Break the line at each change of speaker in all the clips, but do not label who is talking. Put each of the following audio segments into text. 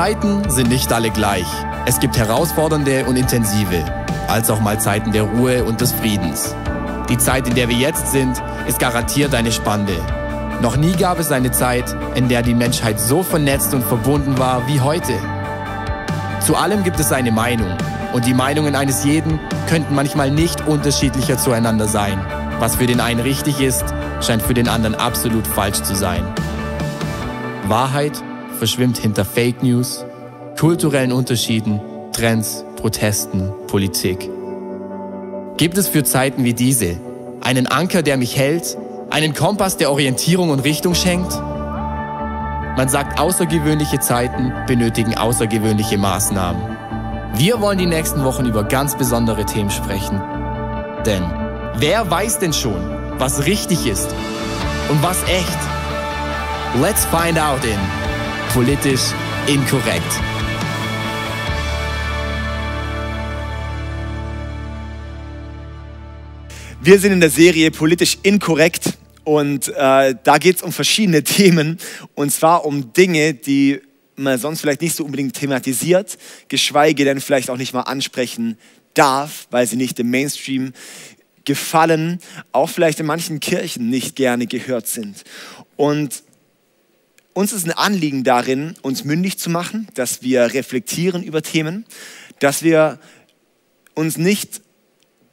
Zeiten sind nicht alle gleich. Es gibt herausfordernde und intensive, als auch mal Zeiten der Ruhe und des Friedens. Die Zeit, in der wir jetzt sind, ist garantiert eine spannende. Noch nie gab es eine Zeit, in der die Menschheit so vernetzt und verbunden war wie heute. Zu allem gibt es eine Meinung und die Meinungen eines jeden könnten manchmal nicht unterschiedlicher zueinander sein. Was für den einen richtig ist, scheint für den anderen absolut falsch zu sein. Wahrheit verschwimmt hinter Fake News, kulturellen Unterschieden, Trends, Protesten, Politik. Gibt es für Zeiten wie diese einen Anker, der mich hält, einen Kompass, der Orientierung und Richtung schenkt? Man sagt, außergewöhnliche Zeiten benötigen außergewöhnliche Maßnahmen. Wir wollen die nächsten Wochen über ganz besondere Themen sprechen. Denn wer weiß denn schon, was richtig ist und was echt? Let's find out in Politisch Inkorrekt.
Wir sind in der Serie Politisch Inkorrekt und äh, da geht es um verschiedene Themen und zwar um Dinge, die man sonst vielleicht nicht so unbedingt thematisiert, geschweige denn vielleicht auch nicht mal ansprechen darf, weil sie nicht im Mainstream gefallen, auch vielleicht in manchen Kirchen nicht gerne gehört sind. Und uns ist ein Anliegen darin, uns mündig zu machen, dass wir reflektieren über Themen, dass wir uns nicht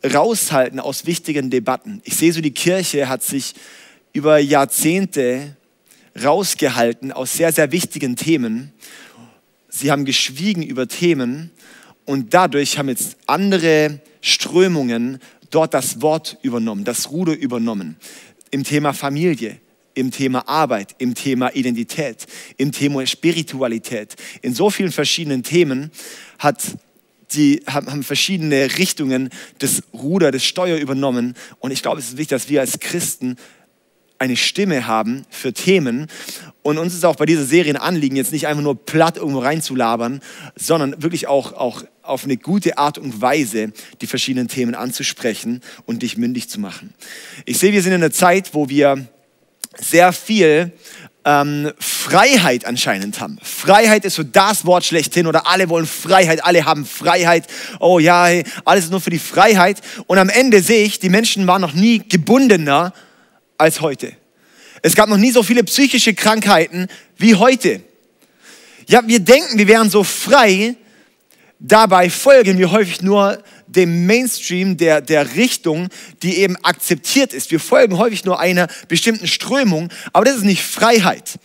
raushalten aus wichtigen Debatten. Ich sehe so, die Kirche hat sich über Jahrzehnte rausgehalten aus sehr, sehr wichtigen Themen. Sie haben geschwiegen über Themen und dadurch haben jetzt andere Strömungen dort das Wort übernommen, das Ruder übernommen. Im Thema Familie, im Thema Arbeit, im Thema Identität, im Thema Spiritualität. In so vielen verschiedenen Themen hat die haben verschiedene Richtungen das Ruder, das Steuer übernommen. Und ich glaube, es ist wichtig, dass wir als Christen eine Stimme haben für Themen. Und uns ist auch bei dieser Serie ein Anliegen, jetzt nicht einfach nur platt irgendwo reinzulabern, sondern wirklich auch, auch auf eine gute Art und Weise die verschiedenen Themen anzusprechen und dich mündig zu machen. Ich sehe, wir sind in einer Zeit, wo wir sehr viel ähm, Freiheit anscheinend haben. Freiheit ist so das Wort schlechthin oder alle wollen Freiheit, alle haben Freiheit. Oh ja, hey, alles ist nur für die Freiheit. Und am Ende sehe ich, die Menschen waren noch nie gebundener als heute. Es gab noch nie so viele psychische Krankheiten wie heute. Ja, wir denken, wir wären so frei, dabei folgen wir häufig nur dem Mainstream der, der Richtung, die eben akzeptiert ist. Wir folgen häufig nur einer bestimmten Strömung, aber das ist nicht Freiheit.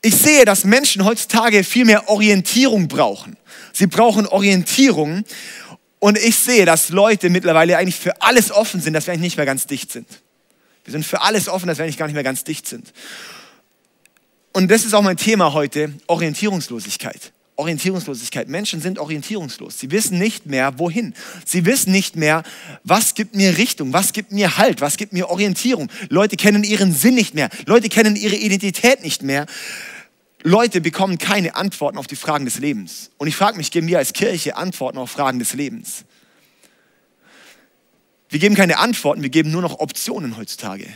Ich sehe, dass Menschen heutzutage viel mehr Orientierung brauchen. Sie brauchen Orientierung und ich sehe, dass Leute mittlerweile eigentlich für alles offen sind, dass wir eigentlich nicht mehr ganz dicht sind. Wir sind für alles offen, dass wir eigentlich gar nicht mehr ganz dicht sind. Und das ist auch mein Thema heute, Orientierungslosigkeit. Orientierungslosigkeit. Menschen sind orientierungslos. Sie wissen nicht mehr, wohin. Sie wissen nicht mehr, was gibt mir Richtung, was gibt mir Halt, was gibt mir Orientierung. Leute kennen ihren Sinn nicht mehr. Leute kennen ihre Identität nicht mehr. Leute bekommen keine Antworten auf die Fragen des Lebens. Und ich frage mich, geben wir als Kirche Antworten auf Fragen des Lebens? Wir geben keine Antworten, wir geben nur noch Optionen heutzutage.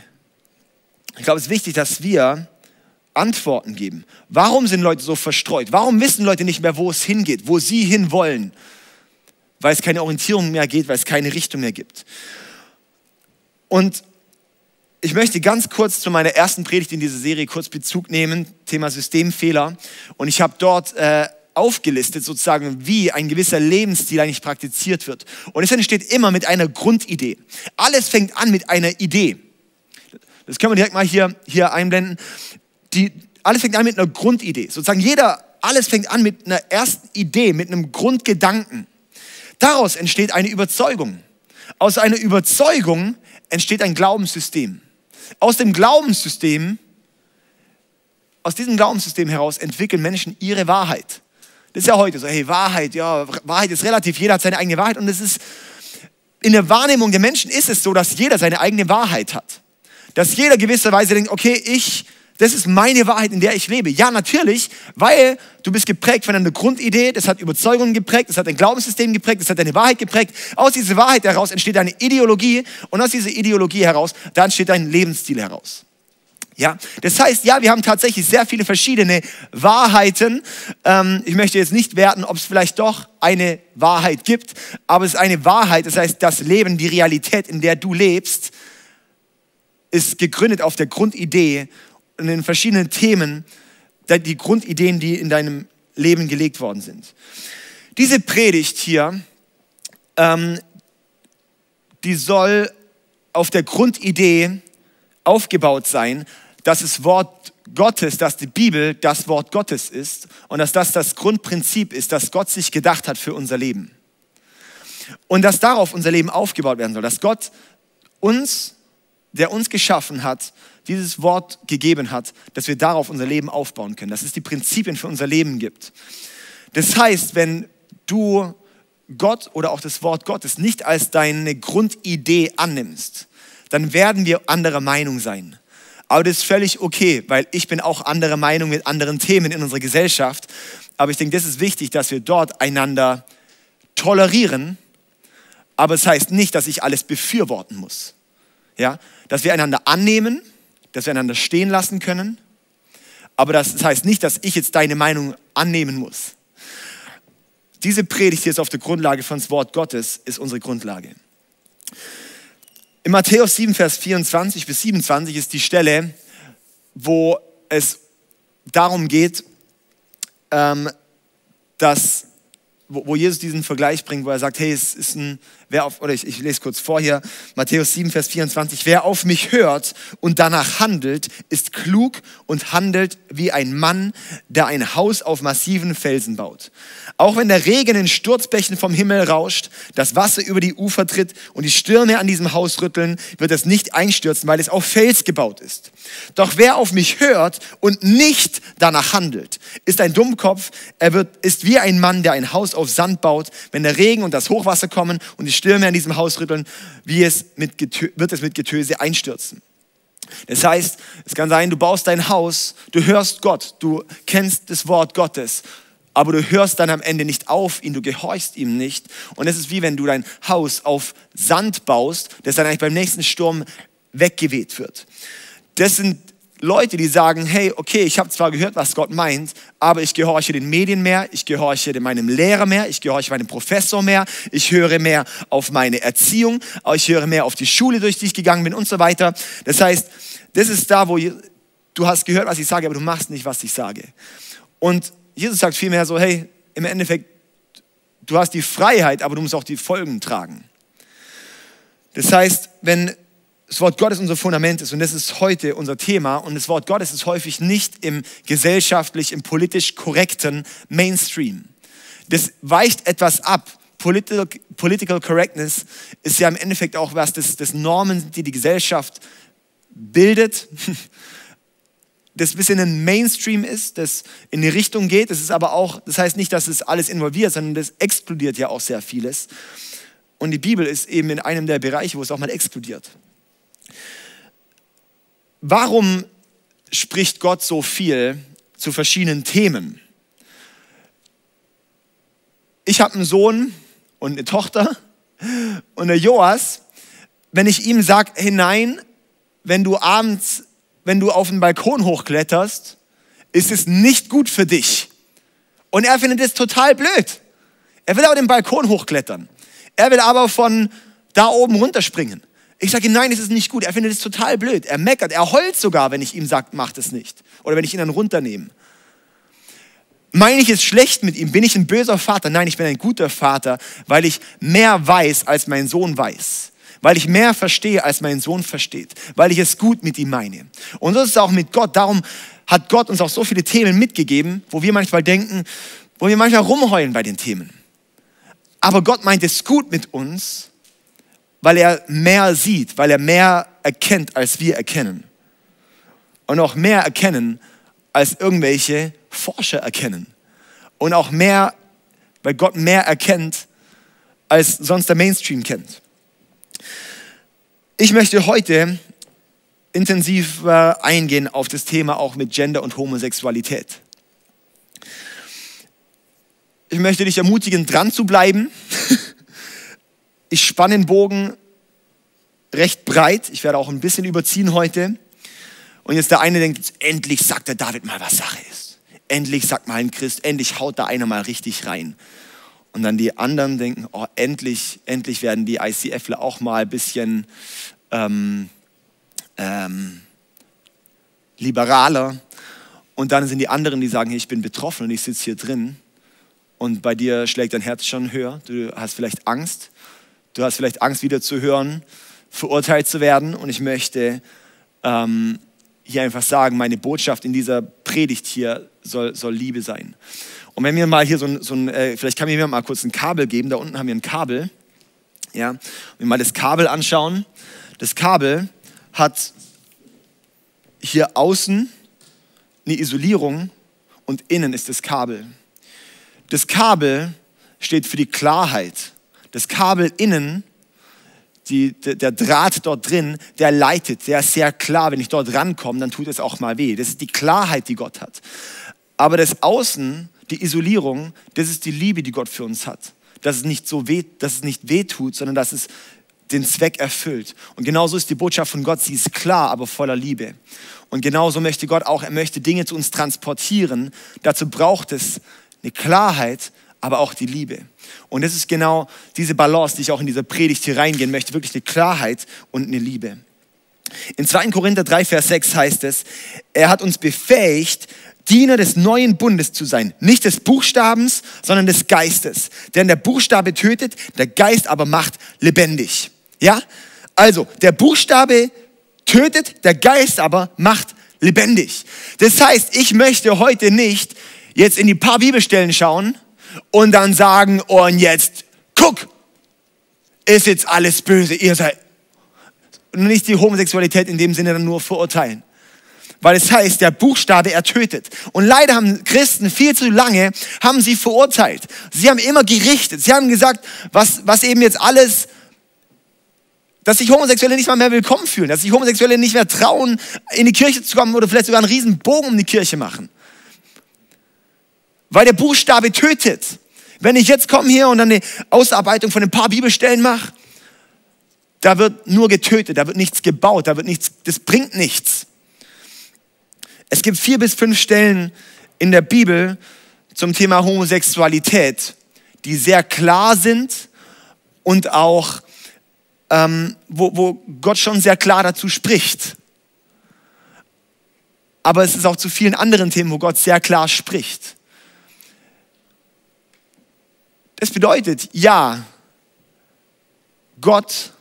Ich glaube, es ist wichtig, dass wir Antworten geben. Warum sind Leute so verstreut? Warum wissen Leute nicht mehr, wo es hingeht, wo sie hinwollen? Weil es keine Orientierung mehr geht, weil es keine Richtung mehr gibt. Und ich möchte ganz kurz zu meiner ersten Predigt in dieser Serie kurz Bezug nehmen, Thema Systemfehler. Und ich habe dort äh, aufgelistet, sozusagen, wie ein gewisser Lebensstil eigentlich praktiziert wird. Und es entsteht immer mit einer Grundidee. Alles fängt an mit einer Idee. Das können wir direkt mal hier, hier einblenden die, alles fängt an mit einer Grundidee. Sozusagen jeder, alles fängt an mit einer ersten Idee, mit einem Grundgedanken. Daraus entsteht eine Überzeugung. Aus einer Überzeugung entsteht ein Glaubenssystem. Aus dem Glaubenssystem, aus diesem Glaubenssystem heraus entwickeln Menschen ihre Wahrheit. Das ist ja heute so, hey, Wahrheit, ja, Wahrheit ist relativ, jeder hat seine eigene Wahrheit und es ist, in der Wahrnehmung der Menschen ist es so, dass jeder seine eigene Wahrheit hat. Dass jeder gewisserweise denkt, okay, ich das ist meine Wahrheit, in der ich lebe. Ja, natürlich, weil du bist geprägt von einer Grundidee, das hat Überzeugungen geprägt, das hat ein Glaubenssystem geprägt, das hat deine Wahrheit geprägt. Aus dieser Wahrheit heraus entsteht eine Ideologie und aus dieser Ideologie heraus, da entsteht dein Lebensstil heraus. Ja, das heißt, ja, wir haben tatsächlich sehr viele verschiedene Wahrheiten. Ähm, ich möchte jetzt nicht werten, ob es vielleicht doch eine Wahrheit gibt, aber es ist eine Wahrheit. Das heißt, das Leben, die Realität, in der du lebst, ist gegründet auf der Grundidee in verschiedenen Themen, die Grundideen, die in deinem Leben gelegt worden sind. Diese Predigt hier, ähm, die soll auf der Grundidee aufgebaut sein, dass das Wort Gottes, dass die Bibel das Wort Gottes ist und dass das das Grundprinzip ist, das Gott sich gedacht hat für unser Leben. Und dass darauf unser Leben aufgebaut werden soll, dass Gott uns, der uns geschaffen hat, dieses Wort gegeben hat, dass wir darauf unser Leben aufbauen können, dass es die Prinzipien für unser Leben gibt. Das heißt, wenn du Gott oder auch das Wort Gottes nicht als deine Grundidee annimmst, dann werden wir anderer Meinung sein. Aber das ist völlig okay, weil ich bin auch anderer Meinung mit anderen Themen in unserer Gesellschaft. Aber ich denke, das ist wichtig, dass wir dort einander tolerieren. Aber es das heißt nicht, dass ich alles befürworten muss. Ja? Dass wir einander annehmen, dass wir einander stehen lassen können. Aber das heißt nicht, dass ich jetzt deine Meinung annehmen muss. Diese Predigt hier ist auf der Grundlage von das Wort Gottes, ist unsere Grundlage. In Matthäus 7, Vers 24 bis 27 ist die Stelle, wo es darum geht, ähm, dass, wo, Jesus diesen Vergleich bringt, wo er sagt, hey, es ist ein, wer auf, oder ich, ich lese kurz vor hier, Matthäus 7, Vers 24, wer auf mich hört und danach handelt, ist klug und handelt wie ein Mann, der ein Haus auf massiven Felsen baut. Auch wenn der Regen in Sturzbächen vom Himmel rauscht, das Wasser über die Ufer tritt und die Stürme an diesem Haus rütteln, wird es nicht einstürzen, weil es auf Fels gebaut ist. Doch wer auf mich hört und nicht danach handelt, ist ein Dummkopf. Er wird, ist wie ein Mann, der ein Haus auf Sand baut. Wenn der Regen und das Hochwasser kommen und die Stürme an diesem Haus rütteln, wie es mit wird es mit Getöse einstürzen. Das heißt, es kann sein, du baust dein Haus, du hörst Gott, du kennst das Wort Gottes aber du hörst dann am Ende nicht auf ihn, du gehorchst ihm nicht. Und es ist wie wenn du dein Haus auf Sand baust, das dann eigentlich beim nächsten Sturm weggeweht wird. Das sind Leute, die sagen, hey, okay, ich habe zwar gehört, was Gott meint, aber ich gehorche den Medien mehr, ich gehorche meinem Lehrer mehr, ich gehorche meinem Professor mehr, ich höre mehr auf meine Erziehung, ich höre mehr auf die Schule, durch die ich gegangen bin und so weiter. Das heißt, das ist da, wo du hast gehört, was ich sage, aber du machst nicht, was ich sage. Und Jesus sagt vielmehr so, hey, im Endeffekt, du hast die Freiheit, aber du musst auch die Folgen tragen. Das heißt, wenn das Wort Gottes unser Fundament ist und das ist heute unser Thema und das Wort Gottes ist häufig nicht im gesellschaftlich, im politisch korrekten Mainstream. Das weicht etwas ab. Political, Political Correctness ist ja im Endeffekt auch was, das, das Normen, die die Gesellschaft bildet das ein bisschen ein Mainstream ist, das in die Richtung geht. Das ist aber auch, das heißt nicht, dass es alles involviert, sondern das explodiert ja auch sehr vieles. Und die Bibel ist eben in einem der Bereiche, wo es auch mal explodiert. Warum spricht Gott so viel zu verschiedenen Themen? Ich habe einen Sohn und eine Tochter und der Joas, wenn ich ihm sage, hinein, wenn du abends wenn du auf den Balkon hochkletterst, ist es nicht gut für dich. Und er findet es total blöd. Er will aber den Balkon hochklettern. Er will aber von da oben runterspringen. Ich sage, nein, es ist nicht gut. Er findet es total blöd. Er meckert, er heult sogar, wenn ich ihm sage, mach das nicht. Oder wenn ich ihn dann runternehme. Meine ich es schlecht mit ihm? Bin ich ein böser Vater? Nein, ich bin ein guter Vater, weil ich mehr weiß, als mein Sohn weiß weil ich mehr verstehe, als mein Sohn versteht, weil ich es gut mit ihm meine. Und so ist es auch mit Gott. Darum hat Gott uns auch so viele Themen mitgegeben, wo wir manchmal denken, wo wir manchmal rumheulen bei den Themen. Aber Gott meint es gut mit uns, weil er mehr sieht, weil er mehr erkennt, als wir erkennen. Und auch mehr erkennen, als irgendwelche Forscher erkennen. Und auch mehr, weil Gott mehr erkennt, als sonst der Mainstream kennt. Ich möchte heute intensiv eingehen auf das Thema auch mit Gender und Homosexualität. Ich möchte dich ermutigen, dran zu bleiben. Ich spanne den Bogen recht breit. Ich werde auch ein bisschen überziehen heute. Und jetzt der eine denkt, endlich sagt der David mal, was Sache ist. Endlich sagt mal ein Christ, endlich haut da einer mal richtig rein. Und dann die anderen denken, oh, endlich, endlich werden die ICFler auch mal ein bisschen ähm, ähm, liberaler. Und dann sind die anderen, die sagen, ich bin betroffen und ich sitze hier drin. Und bei dir schlägt dein Herz schon höher. Du hast vielleicht Angst. Du hast vielleicht Angst, wieder zu hören, verurteilt zu werden. Und ich möchte ähm, hier einfach sagen, meine Botschaft in dieser Predigt hier soll, soll Liebe sein. Und wenn wir mal hier so ein, so ein äh, vielleicht kann mir mal kurz ein Kabel geben, da unten haben wir ein Kabel. Ja, wenn wir mal das Kabel anschauen. Das Kabel hat hier außen eine Isolierung und innen ist das Kabel. Das Kabel steht für die Klarheit. Das Kabel innen die, der Draht dort drin, der leitet, der ist sehr klar. Wenn ich dort rankomme, dann tut es auch mal weh. Das ist die Klarheit, die Gott hat. Aber das Außen, die Isolierung, das ist die Liebe, die Gott für uns hat. Dass es nicht so weh, dass es nicht weh tut, sondern dass es den Zweck erfüllt. Und genauso ist die Botschaft von Gott, sie ist klar, aber voller Liebe. Und genauso möchte Gott auch, er möchte Dinge zu uns transportieren. Dazu braucht es eine Klarheit, aber auch die Liebe. Und das ist genau diese Balance, die ich auch in dieser Predigt hier reingehen möchte, wirklich eine Klarheit und eine Liebe. In 2. Korinther 3, Vers 6 heißt es, er hat uns befähigt, Diener des neuen Bundes zu sein. Nicht des Buchstabens, sondern des Geistes. Denn der Buchstabe tötet, der Geist aber macht lebendig. Ja? Also, der Buchstabe tötet, der Geist aber macht lebendig. Das heißt, ich möchte heute nicht jetzt in die paar Bibelstellen schauen und dann sagen, und jetzt, guck, ist jetzt alles böse, ihr seid. Nicht die Homosexualität in dem Sinne dann nur verurteilen. Weil es heißt, der Buchstabe ertötet. Und leider haben Christen viel zu lange, haben sie verurteilt. Sie haben immer gerichtet. Sie haben gesagt, was, was eben jetzt alles dass sich Homosexuelle nicht mal mehr willkommen fühlen, dass sich Homosexuelle nicht mehr trauen, in die Kirche zu kommen oder vielleicht sogar einen riesen Bogen um die Kirche machen weil der Buchstabe tötet. Wenn ich jetzt komme hier und eine Ausarbeitung von ein paar Bibelstellen mache, da wird nur getötet, da wird nichts gebaut, da wird nichts, das bringt nichts. Es gibt vier bis fünf Stellen in der Bibel zum Thema Homosexualität, die sehr klar sind und auch, ähm, wo, wo Gott schon sehr klar dazu spricht. Aber es ist auch zu vielen anderen Themen, wo Gott sehr klar spricht. Das bedeutet, ja, Gott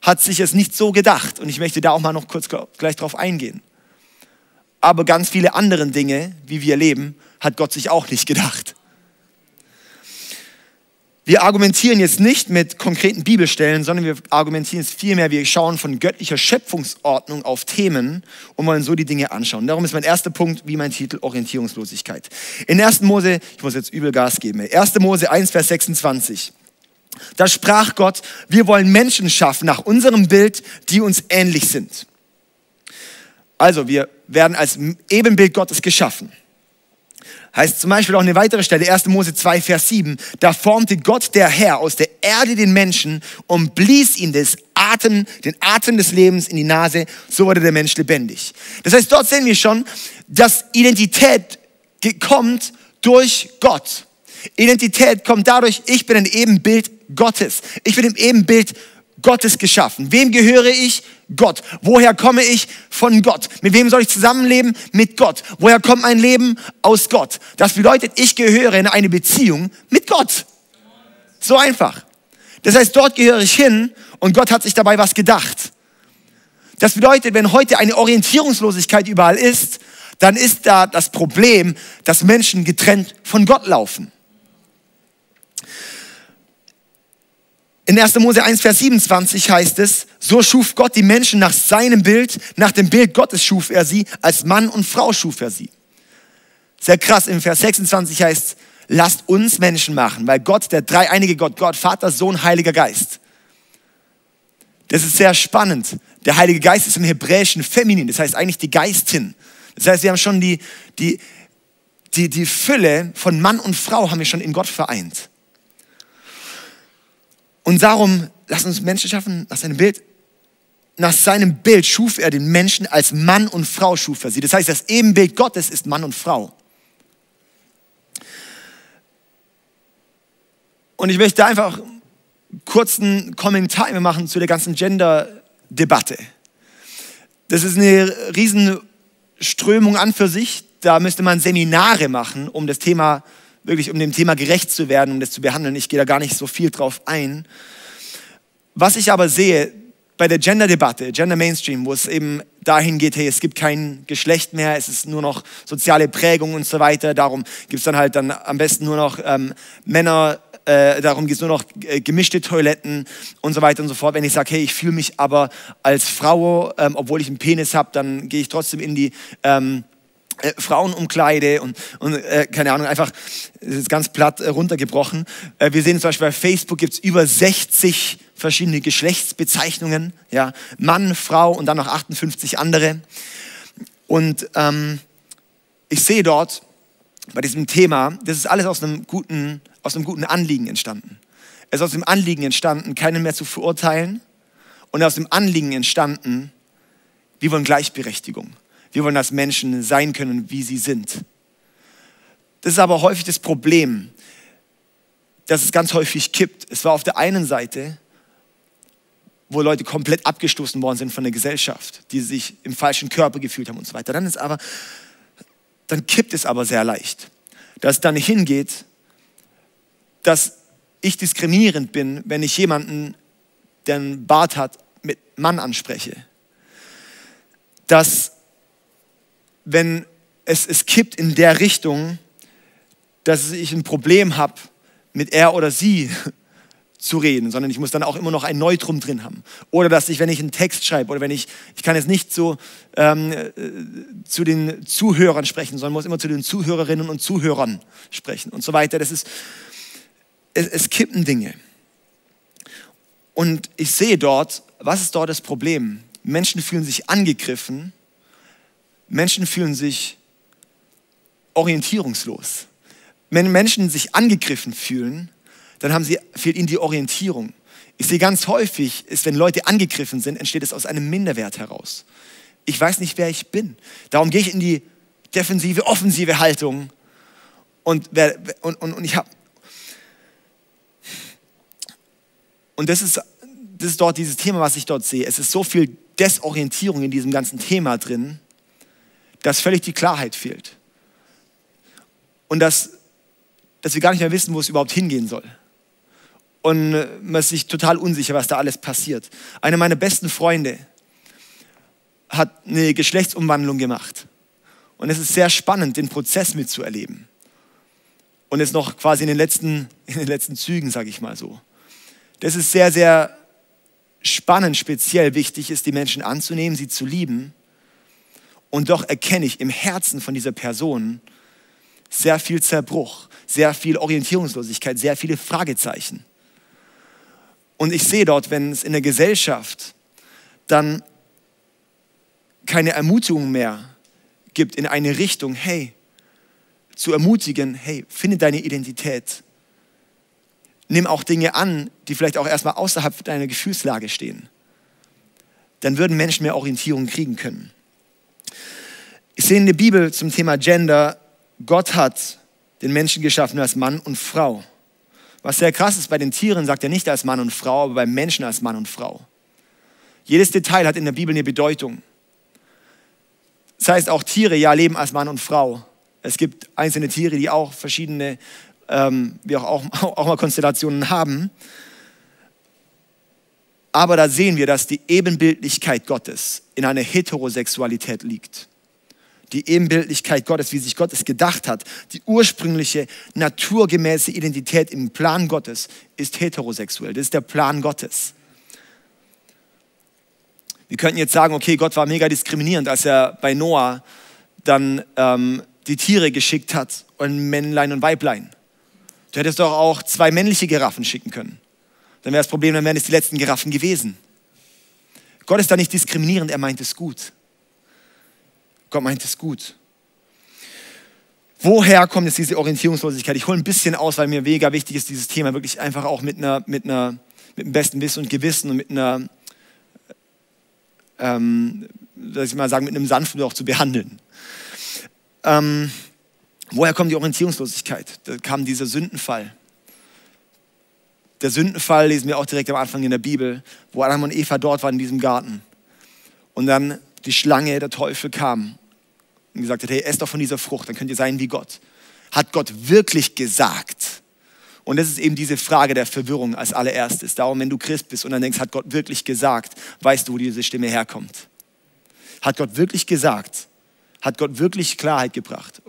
hat sich es nicht so gedacht. Und ich möchte da auch mal noch kurz gleich drauf eingehen. Aber ganz viele andere Dinge, wie wir leben, hat Gott sich auch nicht gedacht. Wir argumentieren jetzt nicht mit konkreten Bibelstellen, sondern wir argumentieren jetzt vielmehr, wir schauen von göttlicher Schöpfungsordnung auf Themen und wollen so die Dinge anschauen. Darum ist mein erster Punkt, wie mein Titel, Orientierungslosigkeit. In 1. Mose, ich muss jetzt übel Gas geben, 1. Mose 1, Vers 26. Da sprach Gott, wir wollen Menschen schaffen nach unserem Bild, die uns ähnlich sind. Also wir werden als Ebenbild Gottes geschaffen. Heißt zum Beispiel auch eine weitere Stelle, 1. Mose 2, Vers 7. Da formte Gott der Herr aus der Erde den Menschen und blies ihm das Atem, den Atem des Lebens in die Nase, so wurde der Mensch lebendig. Das heißt, dort sehen wir schon, dass Identität kommt durch Gott. Identität kommt dadurch, ich bin ein Ebenbild Gottes. Ich bin im Ebenbild Gottes geschaffen. Wem gehöre ich? Gott. Woher komme ich? Von Gott. Mit wem soll ich zusammenleben? Mit Gott. Woher kommt mein Leben? Aus Gott. Das bedeutet, ich gehöre in eine Beziehung mit Gott. So einfach. Das heißt, dort gehöre ich hin und Gott hat sich dabei was gedacht. Das bedeutet, wenn heute eine Orientierungslosigkeit überall ist, dann ist da das Problem, dass Menschen getrennt von Gott laufen. In 1. Mose 1, Vers 27 heißt es, so schuf Gott die Menschen nach seinem Bild, nach dem Bild Gottes schuf er sie, als Mann und Frau schuf er sie. Sehr krass, im Vers 26 heißt, lasst uns Menschen machen, weil Gott, der dreieinige Gott, Gott, Vater, Sohn, Heiliger Geist. Das ist sehr spannend. Der Heilige Geist ist im Hebräischen feminin, das heißt eigentlich die Geistin. Das heißt, wir haben schon die, die, die, die Fülle von Mann und Frau haben wir schon in Gott vereint. Und darum, lass uns Menschen schaffen, nach seinem Bild, nach seinem Bild schuf er den Menschen als Mann und Frau schuf er sie. Das heißt, das Ebenbild Gottes ist Mann und Frau. Und ich möchte einfach kurzen Kommentar machen zu der ganzen Gender-Debatte. Das ist eine Riesenströmung an für sich. Da müsste man Seminare machen, um das Thema, wirklich um dem Thema gerecht zu werden, um das zu behandeln. Ich gehe da gar nicht so viel drauf ein. Was ich aber sehe bei der Gender-Debatte, Gender Mainstream, wo es eben dahin geht, hey, es gibt kein Geschlecht mehr, es ist nur noch soziale Prägung und so weiter. Darum gibt es dann halt dann am besten nur noch ähm, Männer, äh, darum geht es nur noch äh, gemischte Toiletten und so weiter und so fort. Wenn ich sage, hey, ich fühle mich aber als Frau, ähm, obwohl ich einen Penis habe, dann gehe ich trotzdem in die ähm, äh, Frauenumkleide und, und äh, keine Ahnung, einfach ist ganz platt äh, runtergebrochen. Äh, wir sehen zum Beispiel bei Facebook gibt es über 60 verschiedene Geschlechtsbezeichnungen, ja, Mann, Frau und dann noch 58 andere. Und ähm, ich sehe dort bei diesem Thema, das ist alles aus einem guten, aus einem guten Anliegen entstanden. Es ist aus dem Anliegen entstanden, keinen mehr zu verurteilen und aus dem Anliegen entstanden, wir wollen Gleichberechtigung. Wir wollen, dass Menschen sein können, wie sie sind. Das ist aber häufig das Problem, dass es ganz häufig kippt. Es war auf der einen Seite, wo Leute komplett abgestoßen worden sind von der Gesellschaft, die sich im falschen Körper gefühlt haben und so weiter. Dann ist aber, dann kippt es aber sehr leicht, dass es dann hingeht, dass ich diskriminierend bin, wenn ich jemanden, der einen Bart hat, mit Mann anspreche. Dass wenn es, es kippt in der Richtung, dass ich ein Problem habe, mit er oder sie zu reden, sondern ich muss dann auch immer noch ein Neutrum drin haben. Oder dass ich, wenn ich einen Text schreibe oder wenn ich, ich kann jetzt nicht so ähm, äh, zu den Zuhörern sprechen, sondern muss immer zu den Zuhörerinnen und Zuhörern sprechen und so weiter. Das ist, es, es kippen Dinge. Und ich sehe dort, was ist dort das Problem? Menschen fühlen sich angegriffen Menschen fühlen sich orientierungslos. Wenn Menschen sich angegriffen fühlen, dann haben sie, fehlt ihnen die Orientierung. Ich sehe ganz häufig, ist, wenn Leute angegriffen sind, entsteht es aus einem Minderwert heraus. Ich weiß nicht, wer ich bin. Darum gehe ich in die defensive, offensive Haltung. Und, und, und, und ich habe. Und das ist, das ist dort dieses Thema, was ich dort sehe. Es ist so viel Desorientierung in diesem ganzen Thema drin dass völlig die Klarheit fehlt. Und dass, dass wir gar nicht mehr wissen, wo es überhaupt hingehen soll. Und äh, man ist sich total unsicher, was da alles passiert. Einer meiner besten Freunde hat eine Geschlechtsumwandlung gemacht. Und es ist sehr spannend, den Prozess mitzuerleben. Und ist noch quasi in den letzten, in den letzten Zügen, sage ich mal so. Das ist sehr, sehr spannend, speziell wichtig ist, die Menschen anzunehmen, sie zu lieben und doch erkenne ich im Herzen von dieser Person sehr viel Zerbruch, sehr viel Orientierungslosigkeit, sehr viele Fragezeichen. Und ich sehe dort, wenn es in der Gesellschaft dann keine Ermutigung mehr gibt in eine Richtung, hey, zu ermutigen, hey, finde deine Identität. Nimm auch Dinge an, die vielleicht auch erstmal außerhalb deiner Gefühlslage stehen. Dann würden Menschen mehr Orientierung kriegen können. Ich sehe in der Bibel zum Thema Gender, Gott hat den Menschen geschaffen als Mann und Frau. Was sehr krass ist, bei den Tieren sagt er nicht als Mann und Frau, aber beim Menschen als Mann und Frau. Jedes Detail hat in der Bibel eine Bedeutung. Das heißt, auch Tiere ja leben als Mann und Frau. Es gibt einzelne Tiere, die auch verschiedene, ähm, wie auch, auch, auch mal Konstellationen haben. Aber da sehen wir, dass die Ebenbildlichkeit Gottes in einer Heterosexualität liegt die Ebenbildlichkeit Gottes, wie sich Gott es gedacht hat, die ursprüngliche naturgemäße Identität im Plan Gottes ist heterosexuell. Das ist der Plan Gottes. Wir könnten jetzt sagen, okay, Gott war mega diskriminierend, als er bei Noah dann ähm, die Tiere geschickt hat und Männlein und Weiblein. Du hättest doch auch zwei männliche Giraffen schicken können. Dann wäre das Problem, dann wären es die letzten Giraffen gewesen. Gott ist da nicht diskriminierend, er meint es gut. Gott meint es gut. Woher kommt jetzt diese Orientierungslosigkeit? Ich hole ein bisschen aus, weil mir mega wichtig ist, dieses Thema wirklich einfach auch mit, einer, mit, einer, mit dem besten Wissen und Gewissen und mit einer ähm, dass ich mal sagen, mit einem sanften auch zu behandeln. Ähm, woher kommt die Orientierungslosigkeit? Da kam dieser Sündenfall. Der Sündenfall lesen wir auch direkt am Anfang in der Bibel, wo Adam und Eva dort waren in diesem Garten. Und dann die Schlange, der Teufel kam und gesagt hat, hey, esst doch von dieser Frucht, dann könnt ihr sein wie Gott. Hat Gott wirklich gesagt? Und das ist eben diese Frage der Verwirrung als allererstes. Darum, wenn du Christ bist und dann denkst, hat Gott wirklich gesagt, weißt du, wo diese Stimme herkommt? Hat Gott wirklich gesagt? Hat Gott wirklich Klarheit gebracht?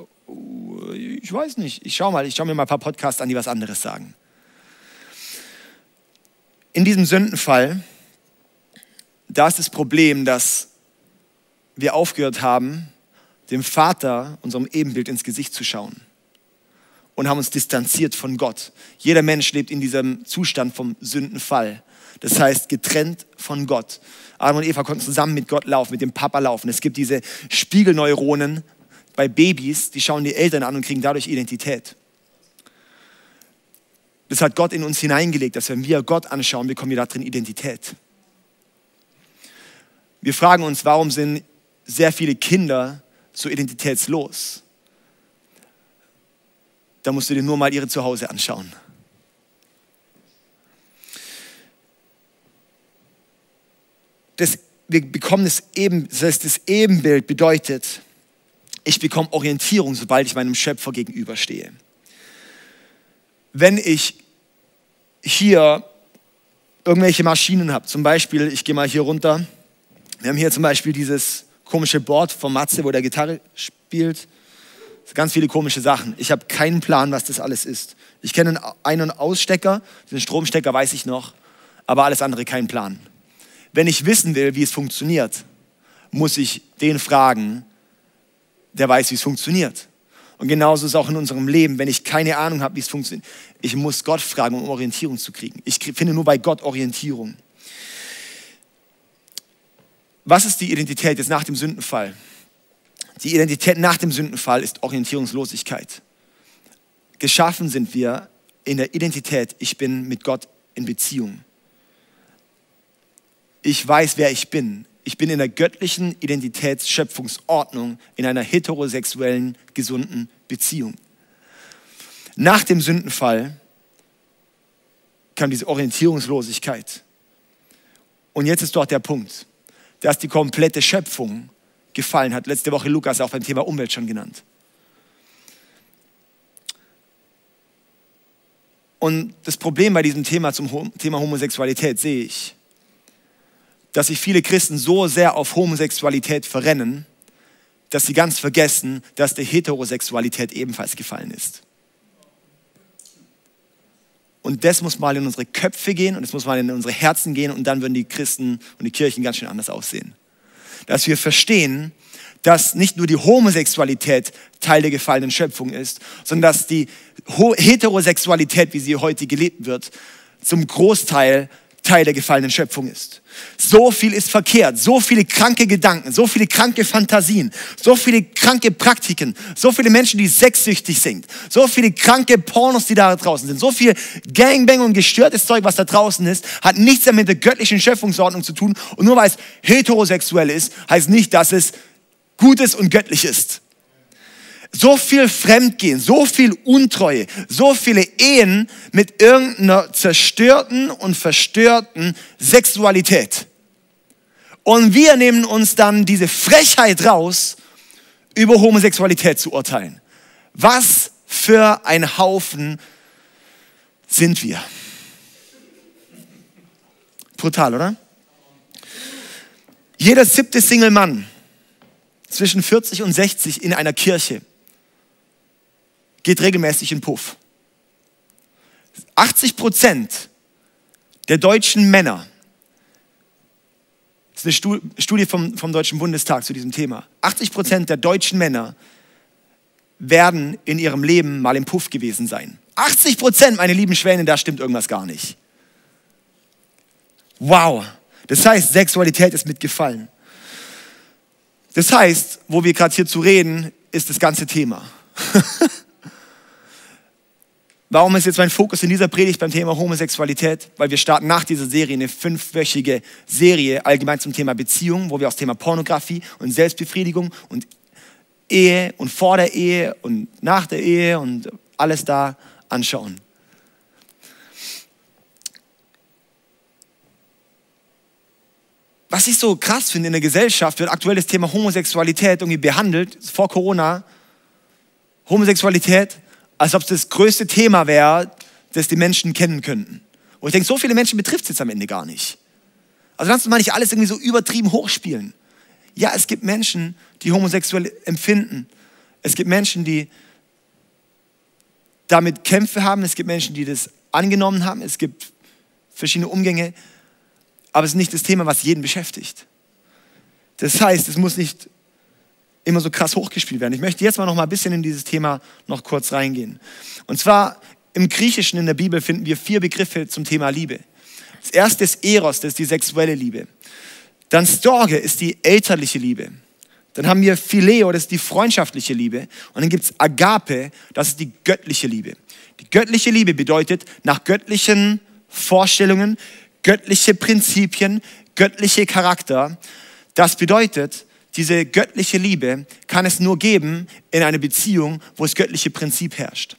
Ich weiß nicht. Ich schau mal, ich schaue mir mal ein paar Podcasts an, die was anderes sagen. In diesem Sündenfall, da ist das Problem, dass wir aufgehört haben, dem Vater, unserem Ebenbild, ins Gesicht zu schauen und haben uns distanziert von Gott. Jeder Mensch lebt in diesem Zustand vom Sündenfall. Das heißt, getrennt von Gott. Adam und Eva konnten zusammen mit Gott laufen, mit dem Papa laufen. Es gibt diese Spiegelneuronen bei Babys, die schauen die Eltern an und kriegen dadurch Identität. Das hat Gott in uns hineingelegt, dass wenn wir Gott anschauen, bekommen wir da drin Identität. Wir fragen uns, warum sind sehr viele Kinder so identitätslos? Da musst du dir nur mal ihre Zuhause anschauen. Das, wir bekommen das, Eben, das heißt, das Ebenbild bedeutet, ich bekomme Orientierung, sobald ich meinem Schöpfer gegenüberstehe. Wenn ich hier irgendwelche Maschinen habe. Zum Beispiel, ich gehe mal hier runter. Wir haben hier zum Beispiel dieses komische Board von Matze, wo der Gitarre spielt. Ganz viele komische Sachen. Ich habe keinen Plan, was das alles ist. Ich kenne einen Ein- und Ausstecker, den Stromstecker weiß ich noch, aber alles andere keinen Plan. Wenn ich wissen will, wie es funktioniert, muss ich den fragen, der weiß, wie es funktioniert. Und genauso ist es auch in unserem Leben, wenn ich keine Ahnung habe, wie es funktioniert. Ich muss Gott fragen, um Orientierung zu kriegen. Ich finde nur bei Gott Orientierung. Was ist die Identität jetzt nach dem Sündenfall? Die Identität nach dem Sündenfall ist Orientierungslosigkeit. Geschaffen sind wir in der Identität, ich bin mit Gott in Beziehung. Ich weiß, wer ich bin ich bin in der göttlichen Identitätsschöpfungsordnung in einer heterosexuellen, gesunden Beziehung. Nach dem Sündenfall kam diese Orientierungslosigkeit. Und jetzt ist dort der Punkt, dass die komplette Schöpfung gefallen hat. Letzte Woche Lukas auch beim Thema Umwelt schon genannt. Und das Problem bei diesem Thema zum Thema Homosexualität sehe ich, dass sich viele Christen so sehr auf Homosexualität verrennen, dass sie ganz vergessen, dass der Heterosexualität ebenfalls gefallen ist. Und das muss mal in unsere Köpfe gehen und das muss mal in unsere Herzen gehen und dann würden die Christen und die Kirchen ganz schön anders aussehen. Dass wir verstehen, dass nicht nur die Homosexualität Teil der gefallenen Schöpfung ist, sondern dass die Heterosexualität, wie sie heute gelebt wird, zum Großteil Teil der gefallenen Schöpfung ist. So viel ist verkehrt, so viele kranke Gedanken, so viele kranke Fantasien, so viele kranke Praktiken, so viele Menschen, die sexsüchtig sind, so viele kranke Pornos, die da draußen sind, so viel Gangbang und gestörtes Zeug, was da draußen ist, hat nichts mehr mit der göttlichen Schöpfungsordnung zu tun. Und nur weil es heterosexuell ist, heißt nicht, dass es Gutes und göttlich ist so viel Fremdgehen, so viel Untreue, so viele Ehen mit irgendeiner zerstörten und verstörten Sexualität. Und wir nehmen uns dann diese Frechheit raus, über Homosexualität zu urteilen. Was für ein Haufen sind wir? Brutal, oder? Jeder siebte Single-Mann zwischen 40 und 60 in einer Kirche geht regelmäßig in Puff. 80 Prozent der deutschen Männer, das ist eine Studie vom, vom Deutschen Bundestag zu diesem Thema, 80 Prozent der deutschen Männer werden in ihrem Leben mal im Puff gewesen sein. 80 Prozent, meine lieben Schwäne, da stimmt irgendwas gar nicht. Wow. Das heißt, Sexualität ist mitgefallen. Das heißt, wo wir gerade hier zu reden, ist das ganze Thema. Warum ist jetzt mein Fokus in dieser Predigt beim Thema Homosexualität? Weil wir starten nach dieser Serie eine fünfwöchige Serie allgemein zum Thema Beziehung, wo wir das Thema Pornografie und Selbstbefriedigung und Ehe und vor der Ehe und nach der Ehe und alles da anschauen. Was ich so krass finde in der Gesellschaft, wird aktuell das Thema Homosexualität irgendwie behandelt, vor Corona. Homosexualität als ob es das größte Thema wäre, das die Menschen kennen könnten. Und ich denke, so viele Menschen betrifft es jetzt am Ende gar nicht. Also kannst du mal nicht alles irgendwie so übertrieben hochspielen. Ja, es gibt Menschen, die homosexuell empfinden. Es gibt Menschen, die damit Kämpfe haben. Es gibt Menschen, die das angenommen haben. Es gibt verschiedene Umgänge. Aber es ist nicht das Thema, was jeden beschäftigt. Das heißt, es muss nicht immer so krass hochgespielt werden. Ich möchte jetzt mal noch mal ein bisschen in dieses Thema noch kurz reingehen. Und zwar im Griechischen in der Bibel finden wir vier Begriffe zum Thema Liebe. Das erste ist Eros, das ist die sexuelle Liebe. Dann Storge ist die elterliche Liebe. Dann haben wir Phileo, das ist die freundschaftliche Liebe. Und dann gibt es Agape, das ist die göttliche Liebe. Die göttliche Liebe bedeutet nach göttlichen Vorstellungen, göttliche Prinzipien, göttliche Charakter. Das bedeutet, diese göttliche Liebe kann es nur geben in einer Beziehung, wo das göttliche Prinzip herrscht.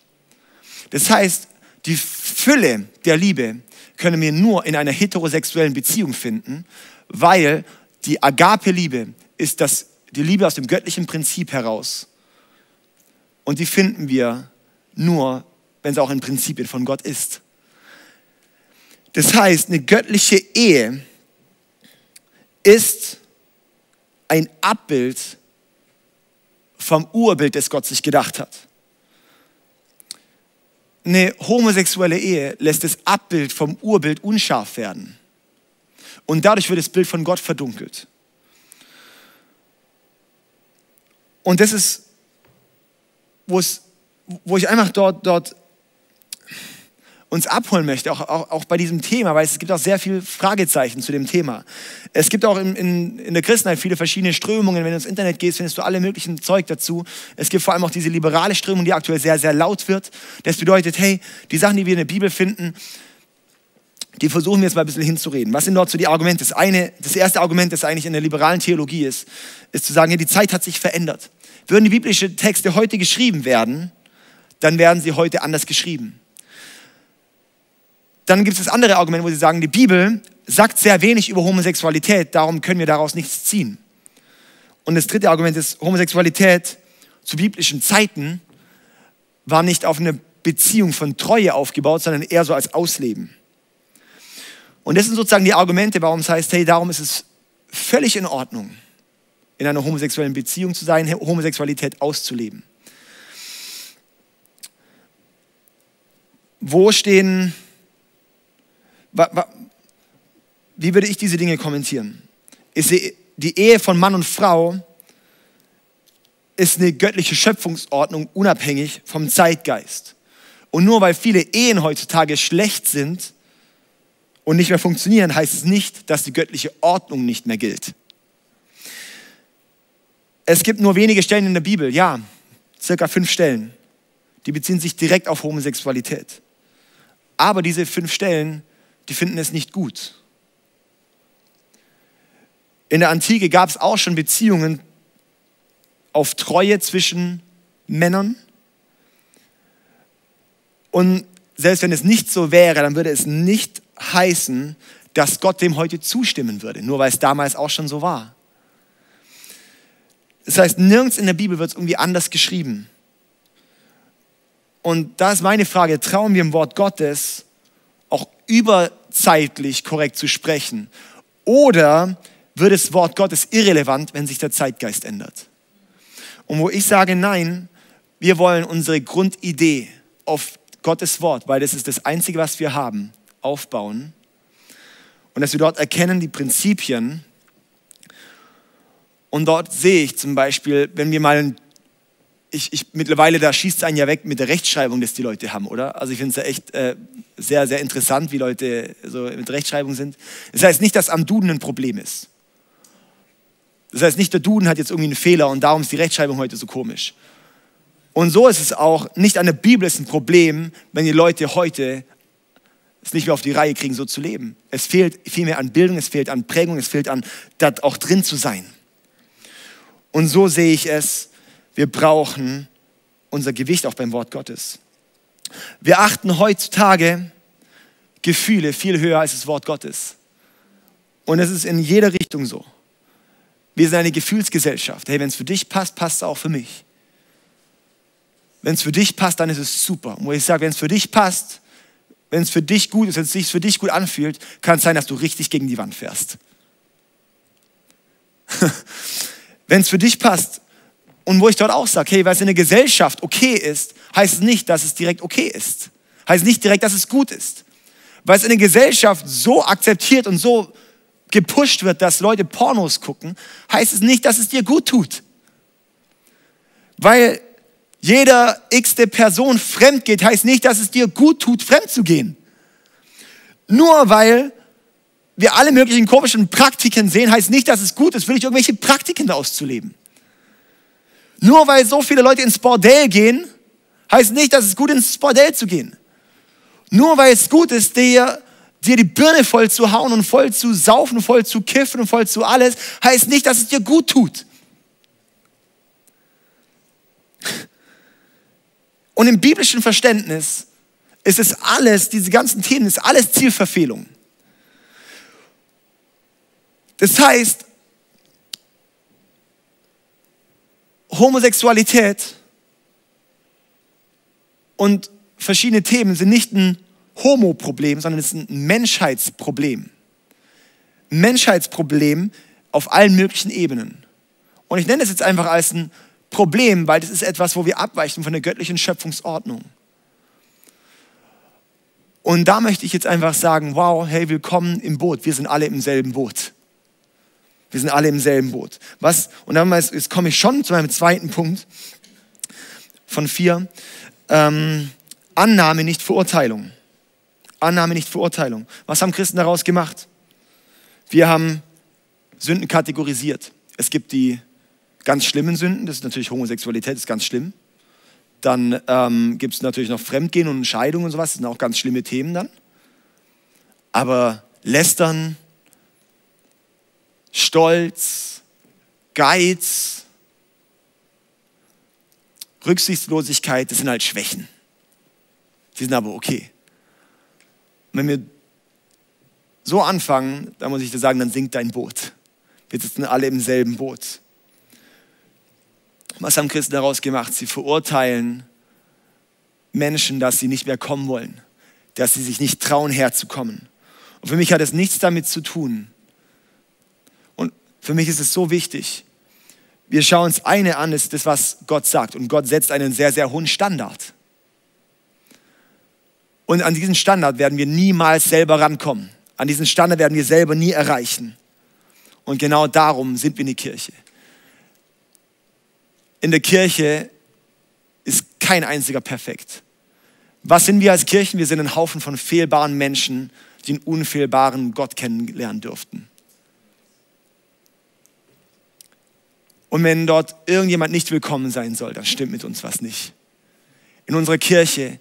Das heißt, die Fülle der Liebe können wir nur in einer heterosexuellen Beziehung finden, weil die Agape-Liebe ist das, die Liebe aus dem göttlichen Prinzip heraus. Und die finden wir nur, wenn sie auch in Prinzipien von Gott ist. Das heißt, eine göttliche Ehe ist ein Abbild vom Urbild, das Gott sich gedacht hat. Eine homosexuelle Ehe lässt das Abbild vom Urbild unscharf werden. Und dadurch wird das Bild von Gott verdunkelt. Und das ist, wo, ich einfach dort, dort uns abholen möchte, auch, auch, auch bei diesem Thema, weil es gibt auch sehr viele Fragezeichen zu dem Thema. Es gibt auch in, in, in der Christenheit viele verschiedene Strömungen. Wenn du ins Internet gehst, findest du alle möglichen Zeug dazu. Es gibt vor allem auch diese liberale Strömung, die aktuell sehr, sehr laut wird. Das bedeutet, hey, die Sachen, die wir in der Bibel finden, die versuchen wir jetzt mal ein bisschen hinzureden. Was sind dort so die Argumente? Das, eine, das erste Argument, das eigentlich in der liberalen Theologie ist, ist zu sagen, ja, die Zeit hat sich verändert. Würden die biblischen Texte heute geschrieben werden, dann werden sie heute anders geschrieben. Dann gibt es das andere Argument, wo sie sagen, die Bibel sagt sehr wenig über Homosexualität, darum können wir daraus nichts ziehen. Und das dritte Argument ist, Homosexualität zu biblischen Zeiten war nicht auf eine Beziehung von Treue aufgebaut, sondern eher so als Ausleben. Und das sind sozusagen die Argumente, warum es heißt, hey, darum ist es völlig in Ordnung, in einer homosexuellen Beziehung zu sein, Homosexualität auszuleben. Wo stehen wie würde ich diese Dinge kommentieren? Ich sehe, die Ehe von Mann und Frau ist eine göttliche Schöpfungsordnung unabhängig vom Zeitgeist. Und nur weil viele Ehen heutzutage schlecht sind und nicht mehr funktionieren, heißt es nicht, dass die göttliche Ordnung nicht mehr gilt. Es gibt nur wenige Stellen in der Bibel, ja, circa fünf Stellen, die beziehen sich direkt auf Homosexualität. Aber diese fünf Stellen die finden es nicht gut. In der Antike gab es auch schon Beziehungen auf Treue zwischen Männern. Und selbst wenn es nicht so wäre, dann würde es nicht heißen, dass Gott dem heute zustimmen würde, nur weil es damals auch schon so war. Das heißt, nirgends in der Bibel wird es irgendwie anders geschrieben. Und da ist meine Frage, trauen wir im Wort Gottes überzeitlich korrekt zu sprechen? Oder wird das Wort Gottes irrelevant, wenn sich der Zeitgeist ändert? Und wo ich sage, nein, wir wollen unsere Grundidee auf Gottes Wort, weil das ist das Einzige, was wir haben, aufbauen. Und dass wir dort erkennen die Prinzipien. Und dort sehe ich zum Beispiel, wenn wir mal ein ich, ich, mittlerweile, da schießt es einen ja weg mit der Rechtschreibung, das die Leute haben, oder? Also ich finde es ja echt äh, sehr, sehr interessant, wie Leute so mit Rechtschreibung sind. Das heißt nicht, dass am Duden ein Problem ist. Das heißt nicht, der Duden hat jetzt irgendwie einen Fehler und darum ist die Rechtschreibung heute so komisch. Und so ist es auch, nicht an der Bibel ist ein Problem, wenn die Leute heute es nicht mehr auf die Reihe kriegen, so zu leben. Es fehlt vielmehr an Bildung, es fehlt an Prägung, es fehlt an, da auch drin zu sein. Und so sehe ich es, wir brauchen unser Gewicht auch beim Wort Gottes. Wir achten heutzutage Gefühle viel höher als das Wort Gottes. Und es ist in jeder Richtung so. Wir sind eine Gefühlsgesellschaft. Hey, wenn es für dich passt, passt es auch für mich. Wenn es für dich passt, dann ist es super. Und wo ich sage, wenn es für dich passt, wenn es für dich gut ist, wenn es sich für dich gut anfühlt, kann es sein, dass du richtig gegen die Wand fährst. wenn es für dich passt und wo ich dort auch sage, hey, weil es in der Gesellschaft okay ist, heißt es nicht, dass es direkt okay ist. Heißt nicht direkt, dass es gut ist. Weil es in der Gesellschaft so akzeptiert und so gepusht wird, dass Leute Pornos gucken, heißt es nicht, dass es dir gut tut. Weil jeder x-te Person fremd geht, heißt nicht, dass es dir gut tut, fremd zu gehen. Nur weil wir alle möglichen komischen Praktiken sehen, heißt nicht, dass es gut ist, wirklich irgendwelche Praktiken auszuleben. Nur weil so viele Leute ins Bordell gehen, heißt nicht, dass es gut ist, ins Bordell zu gehen. Nur weil es gut ist, dir dir die Birne voll zu hauen und voll zu saufen, voll zu kiffen und voll zu alles, heißt nicht, dass es dir gut tut. Und im biblischen Verständnis ist es alles, diese ganzen Themen, ist alles Zielverfehlung. Das heißt, Homosexualität und verschiedene Themen sind nicht ein Homo-Problem, sondern es ist ein Menschheitsproblem. Menschheitsproblem auf allen möglichen Ebenen. Und ich nenne es jetzt einfach als ein Problem, weil das ist etwas, wo wir abweichen von der göttlichen Schöpfungsordnung. Und da möchte ich jetzt einfach sagen, wow, hey, willkommen im Boot. Wir sind alle im selben Boot. Wir sind alle im selben Boot. Was? Und dann jetzt komme ich schon zu meinem zweiten Punkt von vier. Ähm, Annahme, nicht Verurteilung. Annahme, nicht Verurteilung. Was haben Christen daraus gemacht? Wir haben Sünden kategorisiert. Es gibt die ganz schlimmen Sünden, das ist natürlich Homosexualität, ist ganz schlimm. Dann ähm, gibt es natürlich noch Fremdgehen und Scheidung und sowas, das sind auch ganz schlimme Themen dann. Aber Lästern, Stolz, Geiz, Rücksichtslosigkeit, das sind halt Schwächen. Die sind aber okay wenn wir so anfangen, dann muss ich dir sagen, dann sinkt dein Boot. Wir sitzen alle im selben Boot. Was haben Christen daraus gemacht? Sie verurteilen Menschen, dass sie nicht mehr kommen wollen, dass sie sich nicht trauen, herzukommen. Und für mich hat es nichts damit zu tun. Für mich ist es so wichtig. Wir schauen uns eine an, ist das, was Gott sagt. Und Gott setzt einen sehr, sehr hohen Standard. Und an diesen Standard werden wir niemals selber rankommen. An diesen Standard werden wir selber nie erreichen. Und genau darum sind wir in der Kirche. In der Kirche ist kein einziger perfekt. Was sind wir als Kirchen? Wir sind ein Haufen von fehlbaren Menschen, die einen unfehlbaren Gott kennenlernen dürften. Und wenn dort irgendjemand nicht willkommen sein soll, dann stimmt mit uns was nicht. In unserer Kirche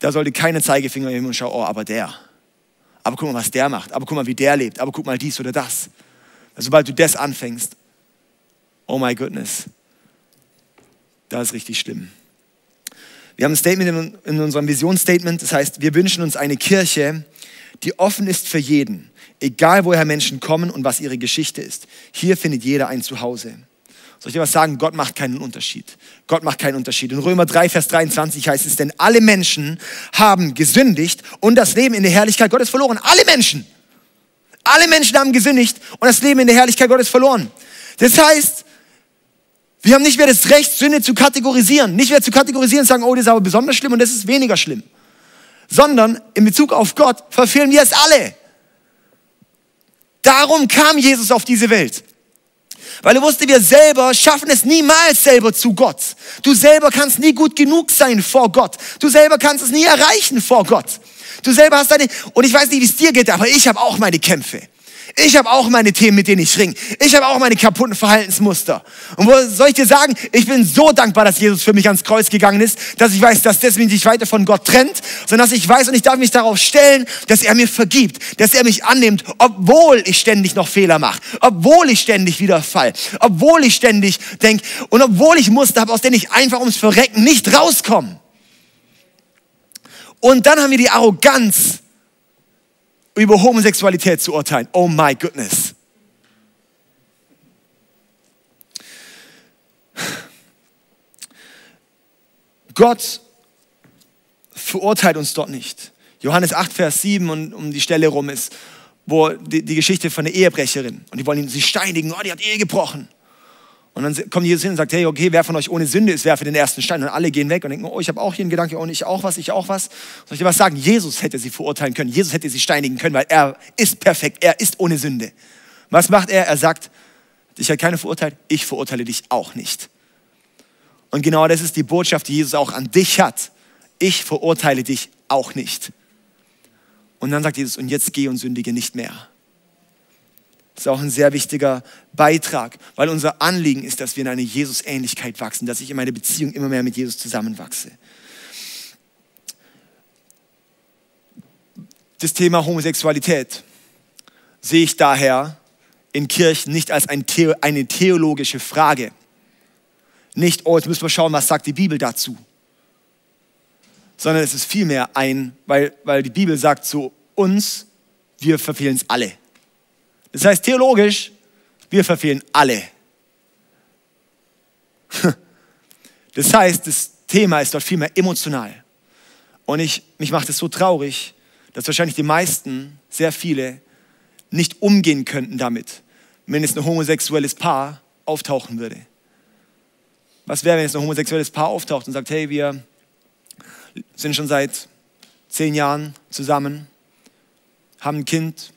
da sollte keine Zeigefinger heben und schauen, oh, aber der. Aber guck mal, was der macht. Aber guck mal, wie der lebt. Aber guck mal dies oder das. Sobald du das anfängst, oh my goodness, das ist richtig schlimm. Wir haben ein Statement in unserem Visionsstatement, das heißt, wir wünschen uns eine Kirche, die offen ist für jeden, egal woher Menschen kommen und was ihre Geschichte ist. Hier findet jeder ein Zuhause. Soll ich dir was sagen? Gott macht keinen Unterschied. Gott macht keinen Unterschied. In Römer 3, Vers 23 heißt es, denn alle Menschen haben gesündigt und das Leben in der Herrlichkeit Gottes verloren. Alle Menschen. Alle Menschen haben gesündigt und das Leben in der Herrlichkeit Gottes verloren. Das heißt, wir haben nicht mehr das Recht, Sünde zu kategorisieren. Nicht mehr zu kategorisieren und sagen, oh, das ist aber besonders schlimm und das ist weniger schlimm. Sondern in Bezug auf Gott verfehlen wir es alle. Darum kam Jesus auf diese Welt. Weil er wusste, wir selber schaffen es niemals selber zu Gott. Du selber kannst nie gut genug sein vor Gott. Du selber kannst es nie erreichen vor Gott. Du selber hast deine, und ich weiß nicht, wie es dir geht, aber ich habe auch meine Kämpfe. Ich habe auch meine Themen, mit denen ich ringe. Ich habe auch meine kaputten Verhaltensmuster. Und wo soll ich dir sagen, ich bin so dankbar, dass Jesus für mich ans Kreuz gegangen ist, dass ich weiß, dass das mich nicht weiter von Gott trennt, sondern dass ich weiß und ich darf mich darauf stellen, dass er mir vergibt, dass er mich annimmt, obwohl ich ständig noch Fehler mache, obwohl ich ständig wieder fall, obwohl ich ständig denke und obwohl ich Muster habe, aus denen ich einfach ums Verrecken nicht rauskomme. Und dann haben wir die Arroganz, über Homosexualität zu urteilen. Oh my goodness. Gott verurteilt uns dort nicht. Johannes 8, Vers 7 und um die Stelle rum ist, wo die, die Geschichte von der Ehebrecherin und die wollen sie steinigen, oh, die hat Ehe gebrochen. Und dann kommt Jesus hin und sagt, hey, okay, wer von euch ohne Sünde ist, werfe den ersten Stein. Und alle gehen weg und denken, oh, ich habe auch hier einen Gedanke, oh, ich auch was, ich auch was. Soll ich dir was sagen? Jesus hätte sie verurteilen können. Jesus hätte sie steinigen können, weil er ist perfekt. Er ist ohne Sünde. Was macht er? Er sagt, dich hat keiner verurteilt, ich verurteile dich auch nicht. Und genau das ist die Botschaft, die Jesus auch an dich hat. Ich verurteile dich auch nicht. Und dann sagt Jesus, und jetzt geh und sündige nicht mehr. Das ist auch ein sehr wichtiger Beitrag, weil unser Anliegen ist, dass wir in eine Jesus-Ähnlichkeit wachsen, dass ich in meine Beziehung immer mehr mit Jesus zusammenwachse. Das Thema Homosexualität sehe ich daher in Kirchen nicht als ein The eine theologische Frage. Nicht, oh, jetzt müssen wir schauen, was sagt die Bibel dazu. Sondern es ist vielmehr ein, weil, weil die Bibel sagt zu uns, wir verfehlen es alle. Das heißt theologisch, wir verfehlen alle. Das heißt, das Thema ist dort vielmehr emotional. Und ich, mich macht es so traurig, dass wahrscheinlich die meisten, sehr viele, nicht umgehen könnten damit, wenn es ein homosexuelles Paar auftauchen würde. Was wäre, wenn es ein homosexuelles Paar auftaucht und sagt, hey, wir sind schon seit zehn Jahren zusammen, haben ein Kind,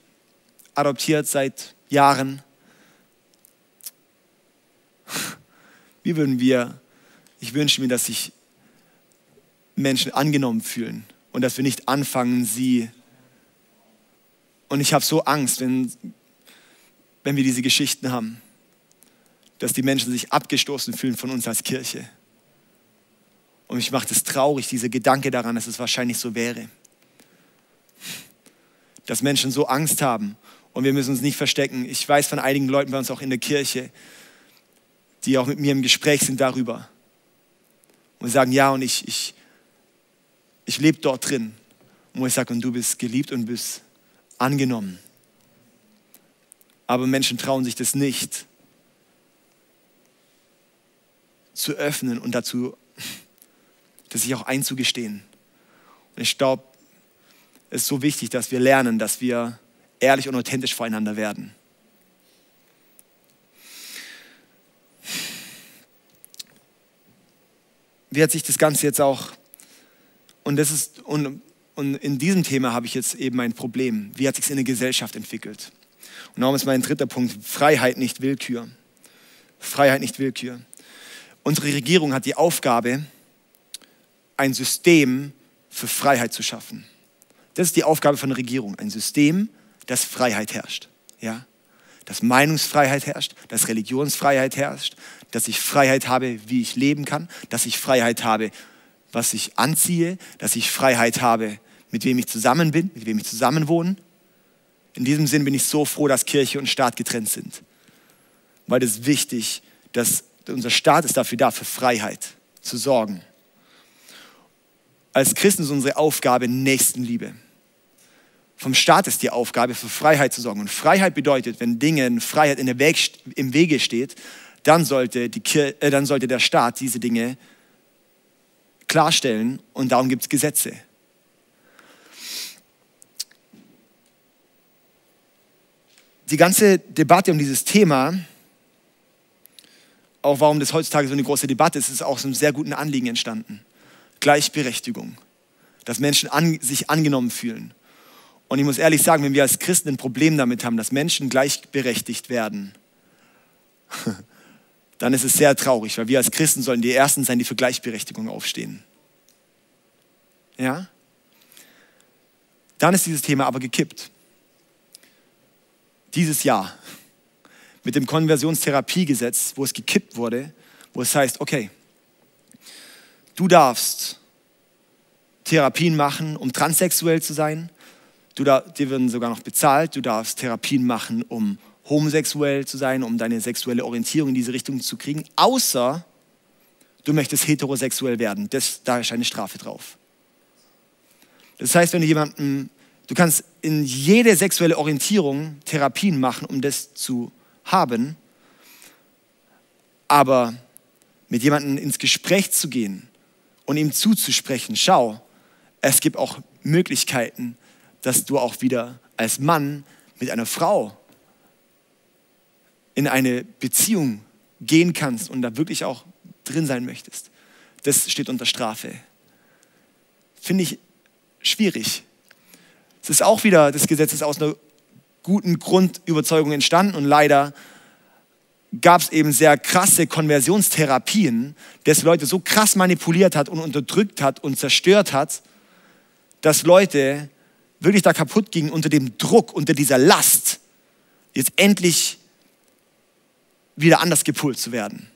adoptiert seit Jahren. Wie würden wir, ich wünsche mir, dass sich Menschen angenommen fühlen und dass wir nicht anfangen, sie. Und ich habe so Angst, wenn, wenn wir diese Geschichten haben, dass die Menschen sich abgestoßen fühlen von uns als Kirche. Und mich macht es traurig, dieser Gedanke daran, dass es wahrscheinlich so wäre. Dass Menschen so Angst haben und wir müssen uns nicht verstecken. Ich weiß von einigen Leuten bei uns auch in der Kirche, die auch mit mir im Gespräch sind darüber. Und sagen, ja, und ich, ich, ich lebe dort drin. Und ich sage, und du bist geliebt und bist angenommen. Aber Menschen trauen sich das nicht zu öffnen und dazu, das sich auch einzugestehen. Und ich glaube, es ist so wichtig, dass wir lernen, dass wir ehrlich und authentisch voreinander werden. Wie hat sich das Ganze jetzt auch, und, das ist, und, und in diesem Thema habe ich jetzt eben ein Problem, wie hat sich es in der Gesellschaft entwickelt? Und darum ist mein dritter Punkt, Freiheit, nicht Willkür. Freiheit, nicht Willkür. Unsere Regierung hat die Aufgabe, ein System für Freiheit zu schaffen. Das ist die Aufgabe von der Regierung, ein System dass Freiheit herrscht. Ja? Dass Meinungsfreiheit herrscht, dass Religionsfreiheit herrscht, dass ich Freiheit habe, wie ich leben kann, dass ich Freiheit habe, was ich anziehe, dass ich Freiheit habe, mit wem ich zusammen bin, mit wem ich zusammenwohne. In diesem Sinn bin ich so froh, dass Kirche und Staat getrennt sind. Weil es wichtig, dass unser Staat ist dafür da, für Freiheit zu sorgen. Als Christen ist unsere Aufgabe Nächstenliebe. Vom Staat ist die Aufgabe, für Freiheit zu sorgen. Und Freiheit bedeutet, wenn Dinge, Freiheit in der Weg, im Wege steht, dann sollte, die äh, dann sollte der Staat diese Dinge klarstellen und darum gibt es Gesetze. Die ganze Debatte um dieses Thema, auch warum das heutzutage so eine große Debatte ist, ist aus einem sehr guten Anliegen entstanden. Gleichberechtigung, dass Menschen an, sich angenommen fühlen. Und ich muss ehrlich sagen, wenn wir als Christen ein Problem damit haben, dass Menschen gleichberechtigt werden, dann ist es sehr traurig, weil wir als Christen sollen die Ersten sein, die für Gleichberechtigung aufstehen. Ja? Dann ist dieses Thema aber gekippt. dieses Jahr mit dem Konversionstherapiegesetz, wo es gekippt wurde, wo es heißt, okay, du darfst Therapien machen, um transsexuell zu sein. Du da, dir werden sogar noch bezahlt. Du darfst Therapien machen, um homosexuell zu sein, um deine sexuelle Orientierung in diese Richtung zu kriegen, außer du möchtest heterosexuell werden. Das, da ist eine Strafe drauf. Das heißt, wenn du jemanden, du kannst in jede sexuelle Orientierung Therapien machen, um das zu haben, aber mit jemandem ins Gespräch zu gehen und ihm zuzusprechen, schau, es gibt auch Möglichkeiten, dass du auch wieder als Mann mit einer Frau in eine Beziehung gehen kannst und da wirklich auch drin sein möchtest. Das steht unter Strafe. Finde ich schwierig. Es ist auch wieder, das Gesetz ist aus einer guten Grundüberzeugung entstanden und leider gab es eben sehr krasse Konversionstherapien, das Leute so krass manipuliert hat und unterdrückt hat und zerstört hat, dass Leute wirklich da kaputt gingen unter dem Druck, unter dieser Last, jetzt endlich wieder anders gepult zu werden.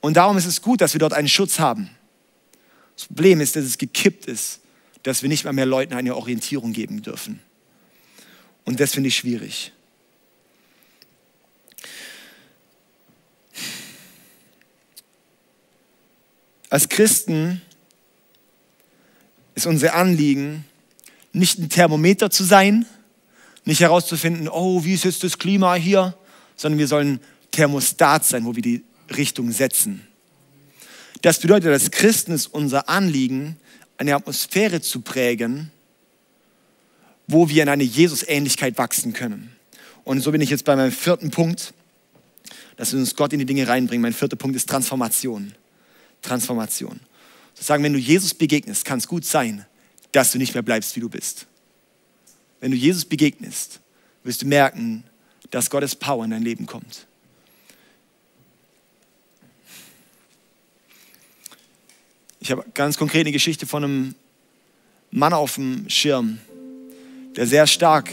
Und darum ist es gut, dass wir dort einen Schutz haben. Das Problem ist, dass es gekippt ist, dass wir nicht mehr, mehr Leuten eine Orientierung geben dürfen. Und das finde ich schwierig. Als Christen ist unser Anliegen, nicht ein Thermometer zu sein, nicht herauszufinden, oh, wie ist jetzt das Klima hier, sondern wir sollen Thermostat sein, wo wir die Richtung setzen. Das bedeutet, als Christen ist unser Anliegen, eine Atmosphäre zu prägen, wo wir in eine Jesus-Ähnlichkeit wachsen können. Und so bin ich jetzt bei meinem vierten Punkt, dass wir uns Gott in die Dinge reinbringen. Mein vierter Punkt ist Transformation. Transformation. Sozusagen, wenn du Jesus begegnest, kann es gut sein, dass du nicht mehr bleibst, wie du bist. Wenn du Jesus begegnest, wirst du merken, dass Gottes Power in dein Leben kommt. Ich habe ganz konkret eine Geschichte von einem Mann auf dem Schirm, der sehr stark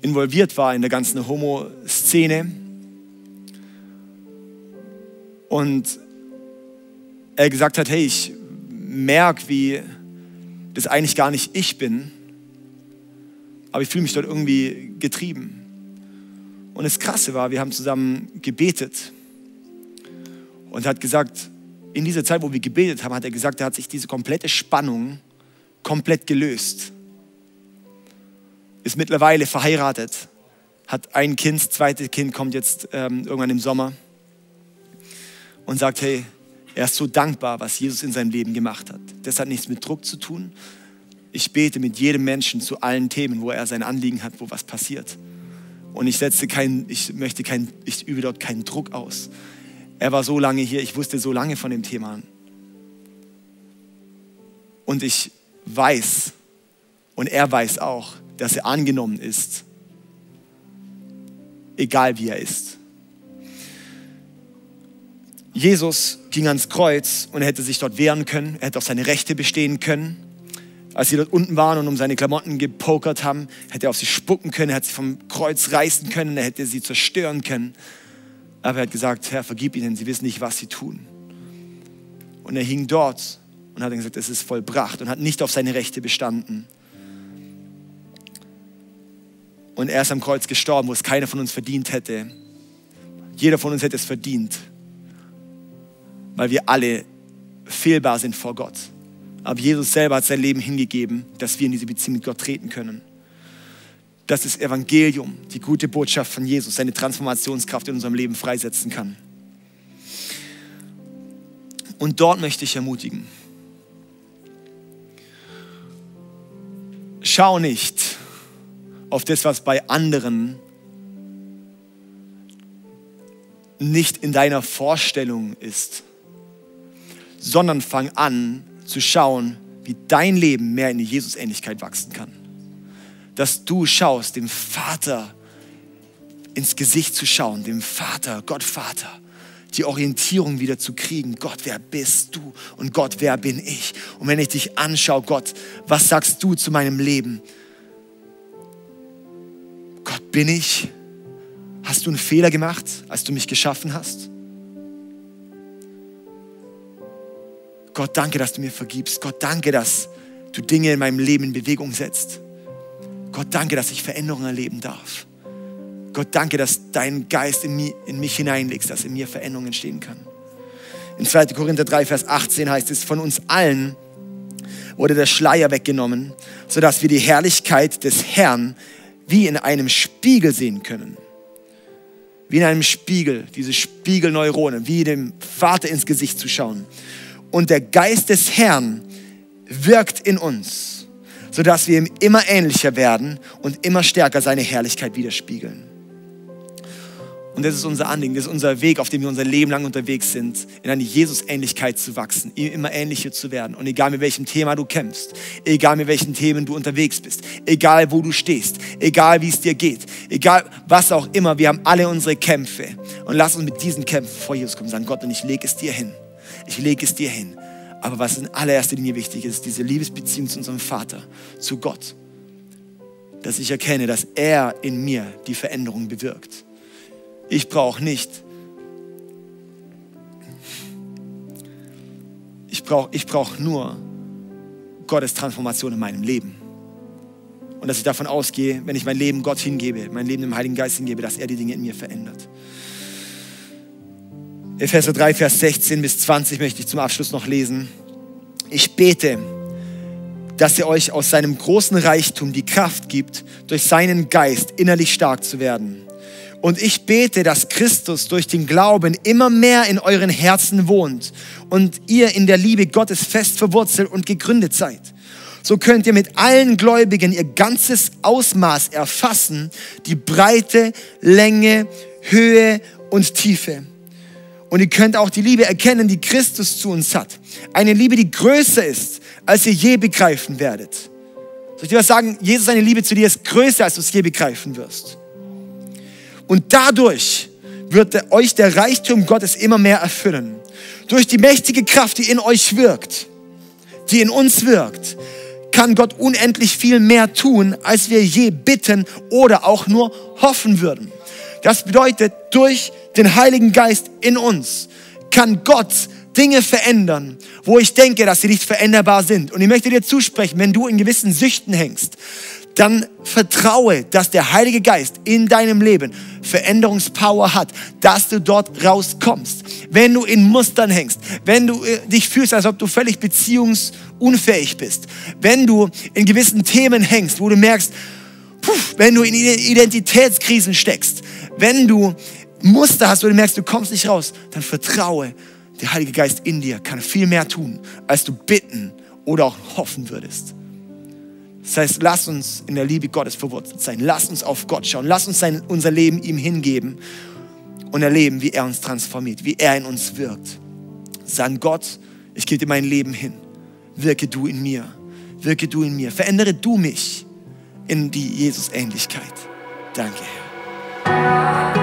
involviert war in der ganzen Homo-Szene. Und er gesagt hat, hey, ich merke, wie das eigentlich gar nicht ich bin, aber ich fühle mich dort irgendwie getrieben. Und das Krasse war, wir haben zusammen gebetet und hat gesagt, in dieser Zeit, wo wir gebetet haben, hat er gesagt, da hat sich diese komplette Spannung komplett gelöst. Ist mittlerweile verheiratet, hat ein Kind, das zweite Kind kommt jetzt ähm, irgendwann im Sommer und sagt, hey, er ist so dankbar, was Jesus in seinem Leben gemacht hat. Das hat nichts mit Druck zu tun. Ich bete mit jedem Menschen zu allen Themen, wo er sein Anliegen hat, wo was passiert. Und ich setze kein, ich möchte kein, ich übe dort keinen Druck aus. Er war so lange hier, ich wusste so lange von dem Thema. Und ich weiß, und er weiß auch, dass er angenommen ist, egal wie er ist. Jesus ging ans Kreuz und er hätte sich dort wehren können, er hätte auf seine Rechte bestehen können. Als sie dort unten waren und um seine Klamotten gepokert haben, hätte er auf sie spucken können, er hätte sie vom Kreuz reißen können, er hätte sie zerstören können. Aber er hat gesagt, Herr, vergib ihnen, sie wissen nicht, was sie tun. Und er hing dort und hat gesagt, es ist vollbracht und hat nicht auf seine Rechte bestanden. Und er ist am Kreuz gestorben, wo es keiner von uns verdient hätte. Jeder von uns hätte es verdient weil wir alle fehlbar sind vor Gott. Aber Jesus selber hat sein Leben hingegeben, dass wir in diese Beziehung mit Gott treten können. Dass das Evangelium, die gute Botschaft von Jesus, seine Transformationskraft in unserem Leben freisetzen kann. Und dort möchte ich ermutigen. Schau nicht auf das, was bei anderen nicht in deiner Vorstellung ist, sondern fang an zu schauen, wie dein Leben mehr in die Jesusähnlichkeit wachsen kann. Dass du schaust, dem Vater ins Gesicht zu schauen, dem Vater, Gott Vater, die Orientierung wieder zu kriegen. Gott, wer bist du? Und Gott, wer bin ich? Und wenn ich dich anschaue, Gott, was sagst du zu meinem Leben? bin ich? Hast du einen Fehler gemacht, als du mich geschaffen hast? Gott, danke, dass du mir vergibst. Gott, danke, dass du Dinge in meinem Leben in Bewegung setzt. Gott, danke, dass ich Veränderungen erleben darf. Gott, danke, dass dein Geist in, mich, in mich hineinlegst, dass in mir Veränderungen entstehen kann. In 2. Korinther 3, Vers 18 heißt es, von uns allen wurde der Schleier weggenommen, sodass wir die Herrlichkeit des Herrn wie in einem Spiegel sehen können wie in einem Spiegel, diese Spiegelneuronen, wie dem Vater ins Gesicht zu schauen. Und der Geist des Herrn wirkt in uns, sodass wir ihm immer ähnlicher werden und immer stärker seine Herrlichkeit widerspiegeln. Und das ist unser Anliegen, das ist unser Weg, auf dem wir unser Leben lang unterwegs sind, in eine Jesus-Ähnlichkeit zu wachsen, ihm immer ähnlicher zu werden. Und egal mit welchem Thema du kämpfst, egal mit welchen Themen du unterwegs bist, egal wo du stehst, egal wie es dir geht, egal was auch immer, wir haben alle unsere Kämpfe. Und lass uns mit diesen Kämpfen vor Jesus kommen und sagen, Gott, und ich lege es dir hin. Ich lege es dir hin. Aber was in allererster Linie wichtig ist, diese Liebesbeziehung zu unserem Vater, zu Gott. Dass ich erkenne, dass er in mir die Veränderung bewirkt ich brauche nicht. Ich brauche ich brauch nur Gottes Transformation in meinem Leben. Und dass ich davon ausgehe, wenn ich mein Leben Gott hingebe, mein Leben dem Heiligen Geist hingebe, dass er die Dinge in mir verändert. Epheser 3, Vers 16 bis 20 möchte ich zum Abschluss noch lesen. Ich bete, dass er euch aus seinem großen Reichtum die Kraft gibt, durch seinen Geist innerlich stark zu werden und ich bete, dass Christus durch den Glauben immer mehr in euren Herzen wohnt und ihr in der Liebe Gottes fest verwurzelt und gegründet seid. So könnt ihr mit allen Gläubigen ihr ganzes Ausmaß erfassen, die Breite, Länge, Höhe und Tiefe. Und ihr könnt auch die Liebe erkennen, die Christus zu uns hat. Eine Liebe, die größer ist, als ihr je begreifen werdet. Soll ich dir was sagen? Jesus, seine Liebe zu dir ist größer, als du es je begreifen wirst. Und dadurch wird euch der Reichtum Gottes immer mehr erfüllen. Durch die mächtige Kraft, die in euch wirkt, die in uns wirkt, kann Gott unendlich viel mehr tun, als wir je bitten oder auch nur hoffen würden. Das bedeutet, durch den Heiligen Geist in uns kann Gott Dinge verändern, wo ich denke, dass sie nicht veränderbar sind. Und ich möchte dir zusprechen, wenn du in gewissen Süchten hängst, dann vertraue, dass der Heilige Geist in deinem Leben Veränderungspower hat, dass du dort rauskommst. Wenn du in Mustern hängst, wenn du äh, dich fühlst, als ob du völlig beziehungsunfähig bist, wenn du in gewissen Themen hängst, wo du merkst, puh, wenn du in Identitätskrisen steckst, wenn du Muster hast, wo du merkst, du kommst nicht raus, dann vertraue, der Heilige Geist in dir kann viel mehr tun, als du bitten oder auch hoffen würdest. Das heißt, lass uns in der Liebe Gottes verwurzelt sein. Lass uns auf Gott schauen. Lass uns sein, unser Leben ihm hingeben und erleben, wie er uns transformiert, wie er in uns wirkt. Sagen Gott, ich gebe dir mein Leben hin. Wirke du in mir. Wirke du in mir. Verändere du mich in die Jesus-Ähnlichkeit. Danke, Herr. Música